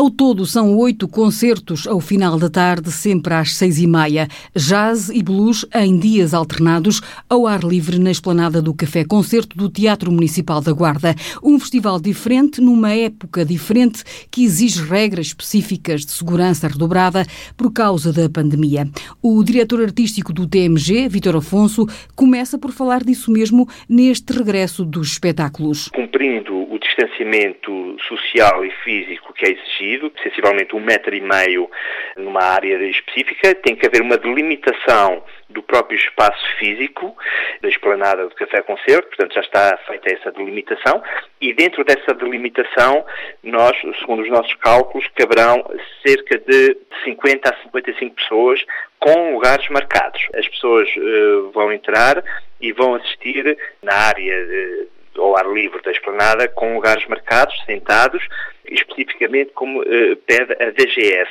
Ao todo, são oito concertos ao final da tarde, sempre às seis e meia. Jazz e blues em dias alternados, ao ar livre na esplanada do Café Concerto do Teatro Municipal da Guarda. Um festival diferente, numa época diferente, que exige regras específicas de segurança redobrada por causa da pandemia. O diretor artístico do TMG, Vitor Afonso, começa por falar disso mesmo neste regresso dos espetáculos. Cumprindo distanciamento social e físico que é exigido, sensivelmente um metro e meio numa área específica, tem que haver uma delimitação do próprio espaço físico da esplanada do Café Concerto, portanto já está feita essa delimitação, e dentro dessa delimitação, nós, segundo os nossos cálculos, caberão cerca de 50 a 55 pessoas com lugares marcados. As pessoas uh, vão entrar e vão assistir na área uh, ao ar livre da esplanada com lugares marcados, sentados, especificamente como uh, pede a DGS,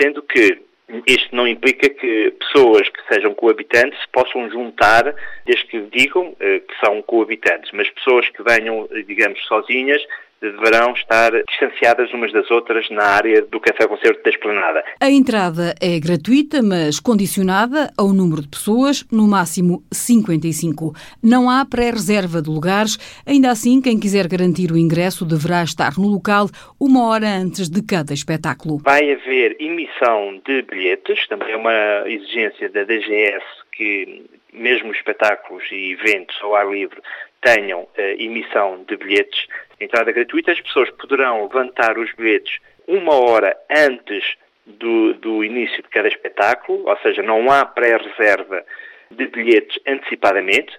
sendo que isto não implica que pessoas que sejam coabitantes possam juntar, desde que digam uh, que são coabitantes, mas pessoas que venham, digamos, sozinhas, deverão estar distanciadas umas das outras na área do Café Concerto da Esplanada. A entrada é gratuita, mas condicionada ao número de pessoas, no máximo 55. Não há pré-reserva de lugares, ainda assim, quem quiser garantir o ingresso deverá estar no local uma hora antes de cada espetáculo. Vai haver emissão de bilhetes, também é uma exigência da DGS que mesmo espetáculos e eventos ao ar livre tenham uh, emissão de bilhetes, entrada gratuita, as pessoas poderão levantar os bilhetes uma hora antes do, do início de cada espetáculo, ou seja, não há pré-reserva de bilhetes antecipadamente,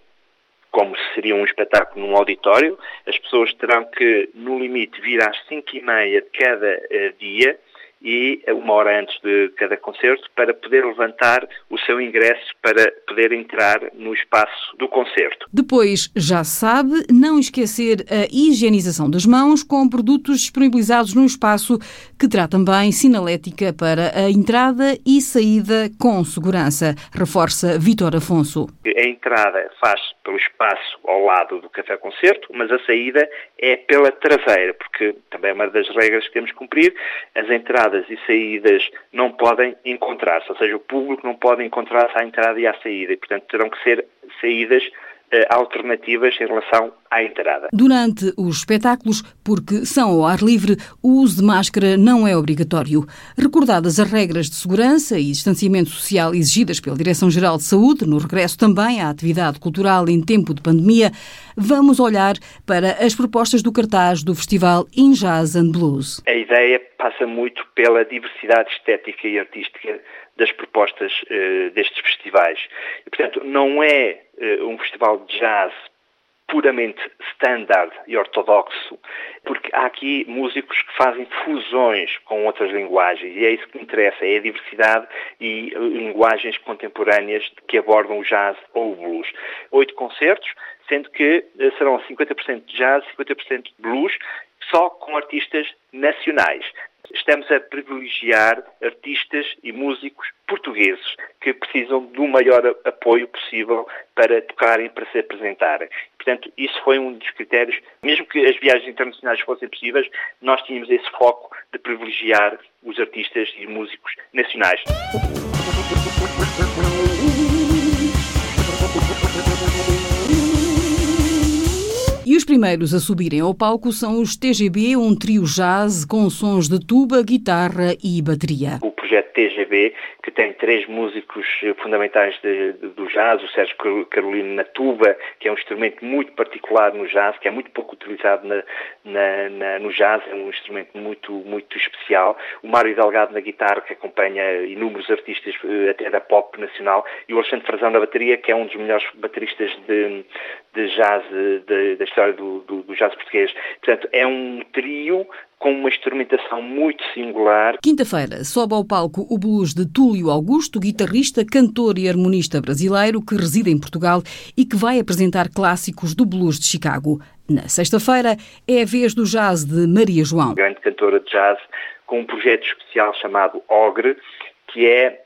como seria um espetáculo num auditório. As pessoas terão que, no limite, vir às 5 e meia de cada uh, dia e uma hora antes de cada concerto para poder levantar o seu ingresso para poder entrar no espaço do concerto. Depois, já sabe, não esquecer a higienização das mãos com produtos disponibilizados no espaço que terá também sinalética para a entrada e saída com segurança, reforça Vitor Afonso. A entrada faz pelo espaço ao lado do café concerto, mas a saída é pela traseira, porque também é uma das regras que temos que cumprir. As entradas entradas e saídas não podem encontrar-se, ou seja, o público não pode encontrar-se à entrada e à saída, e, portanto, terão que ser saídas eh, alternativas em relação à entrada. Durante os espetáculos, porque são ao ar livre, o uso de máscara não é obrigatório. Recordadas as regras de segurança e distanciamento social exigidas pela Direção-Geral de Saúde, no regresso também à atividade cultural em tempo de pandemia, vamos olhar para as propostas do cartaz do Festival In Jazz and Blues. A ideia passa muito pela diversidade estética e artística das propostas uh, destes festivais. E, portanto, não é uh, um festival de jazz puramente standard e ortodoxo, porque há aqui músicos que fazem fusões com outras linguagens e é isso que me interessa, é a diversidade e linguagens contemporâneas que abordam o jazz ou o blues. Oito concertos, sendo que eh, serão 50% de jazz, 50% de blues, só com artistas nacionais. Estamos a privilegiar artistas e músicos portugueses que precisam do maior apoio possível para tocarem, para se apresentarem. Portanto, isso foi um dos critérios. Mesmo que as viagens internacionais fossem possíveis, nós tínhamos esse foco de privilegiar os artistas e músicos nacionais. Primeiros a subirem ao palco são os TGB, um trio jazz com sons de tuba, guitarra e bateria. Projeto TGB, que tem três músicos fundamentais de, de, do jazz, o Sérgio Carolino na tuba, que é um instrumento muito particular no jazz, que é muito pouco utilizado na, na, na, no jazz, é um instrumento muito, muito especial. O Mário Delgado na guitarra, que acompanha inúmeros artistas eh, até da pop nacional, e o Alexandre Frazão na bateria, que é um dos melhores bateristas de, de jazz de, da história do, do, do jazz português. Portanto, é um trio com uma instrumentação muito singular. Quinta-feira sobe ao palco o blues de Túlio Augusto, guitarrista, cantor e harmonista brasileiro que reside em Portugal e que vai apresentar clássicos do blues de Chicago. Na sexta-feira é a vez do jazz de Maria João. Grande cantora de jazz com um projeto especial chamado Ogre, que é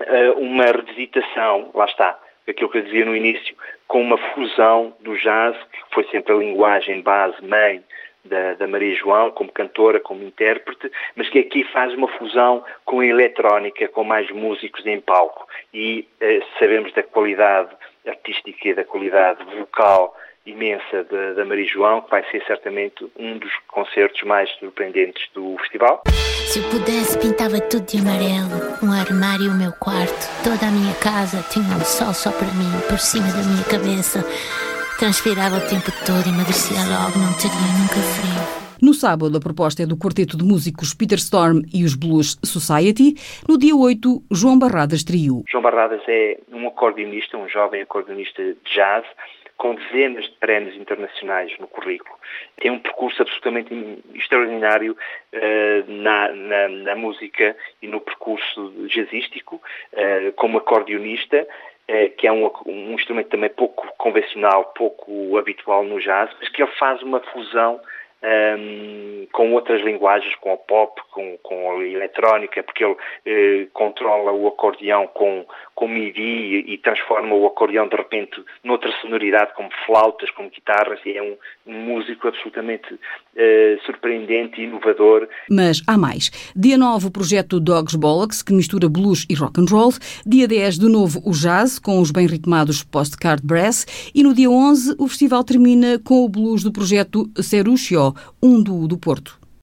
uh, uma revisitação, lá está, aquilo que eu dizia no início, com uma fusão do jazz, que foi sempre a linguagem base, mãe, da, da, Maria João, como cantora, como intérprete, mas que aqui faz uma fusão com a eletrónica, com mais músicos em palco. E eh, sabemos da qualidade artística e da qualidade vocal imensa da, Maria João, que vai ser certamente um dos concertos mais surpreendentes do festival. Se eu pudesse, pintava tudo de amarelo. Um armário, o meu quarto, toda a minha casa tinha um sol só para mim, por cima da minha cabeça. Transpirava o tempo todo, emagrecia logo, não teria nunca frio. No sábado, a proposta é do quarteto de músicos Peter Storm e os Blues Society. No dia 8, João Barradas Trio. João Barradas é um acordeonista, um jovem acordeonista de jazz, com dezenas de prémios internacionais no currículo. Tem um percurso absolutamente extraordinário uh, na, na, na, música e no percurso jazzístico, uh, como acordeonista, que é um, um instrumento também pouco convencional, pouco habitual no jazz, mas que ele faz uma fusão um, com outras linguagens, com o pop, com, com a eletrónica, porque ele eh, controla o acordeão com, com MIDI e, e, transforma o acordeão de repente noutra sonoridade, como flautas, como guitarras, e é um, um músico absolutamente eh, surpreendente e inovador. Mas há mais. Dia 9, o projeto Dogs Bollocks, que mistura blues e rock and roll. Dia 10, de novo, o jazz, com os bem ritmados Postcard Brass. E no dia 11, o festival termina com o blues do projeto Ceruccio, um duo do Porto.